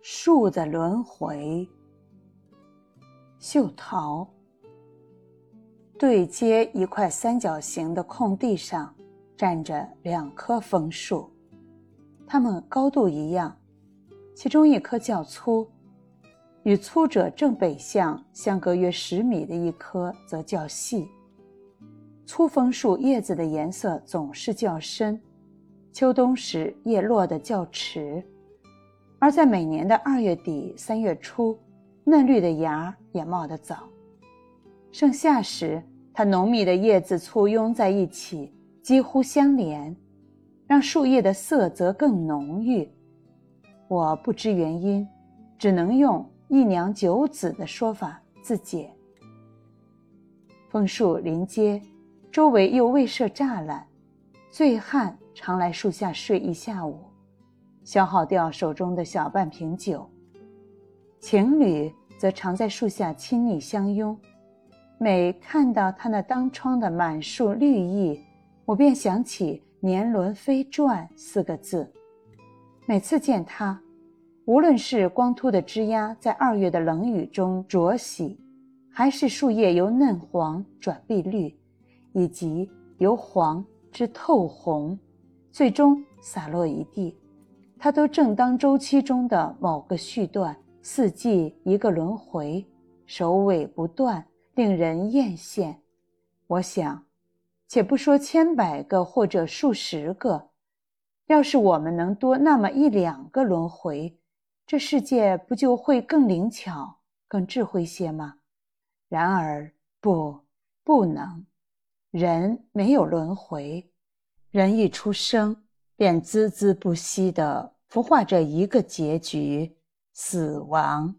树的轮回。绣桃。对接一块三角形的空地上，站着两棵枫树，它们高度一样，其中一棵较粗，与粗者正北向相隔约十米的一棵则较细。粗枫树叶子的颜色总是较深，秋冬时叶落得较迟，而在每年的二月底三月初。嫩绿的芽也冒得早。盛夏时，它浓密的叶子簇拥在一起，几乎相连，让树叶的色泽更浓郁。我不知原因，只能用“一娘九子”的说法自解。枫树临街，周围又未设栅栏，醉汉常来树下睡一下午，消耗掉手中的小半瓶酒。情侣则常在树下亲昵相拥，每看到他那当窗的满树绿意，我便想起“年轮飞转”四个字。每次见他，无论是光秃的枝丫在二月的冷雨中灼洗，还是树叶由嫩黄转碧绿，以及由黄至透红，最终洒落一地，它都正当周期中的某个序段。四季一个轮回，首尾不断，令人艳羡。我想，且不说千百个或者数十个，要是我们能多那么一两个轮回，这世界不就会更灵巧、更智慧些吗？然而，不，不能。人没有轮回，人一出生便孜孜不息地孵化着一个结局。死亡。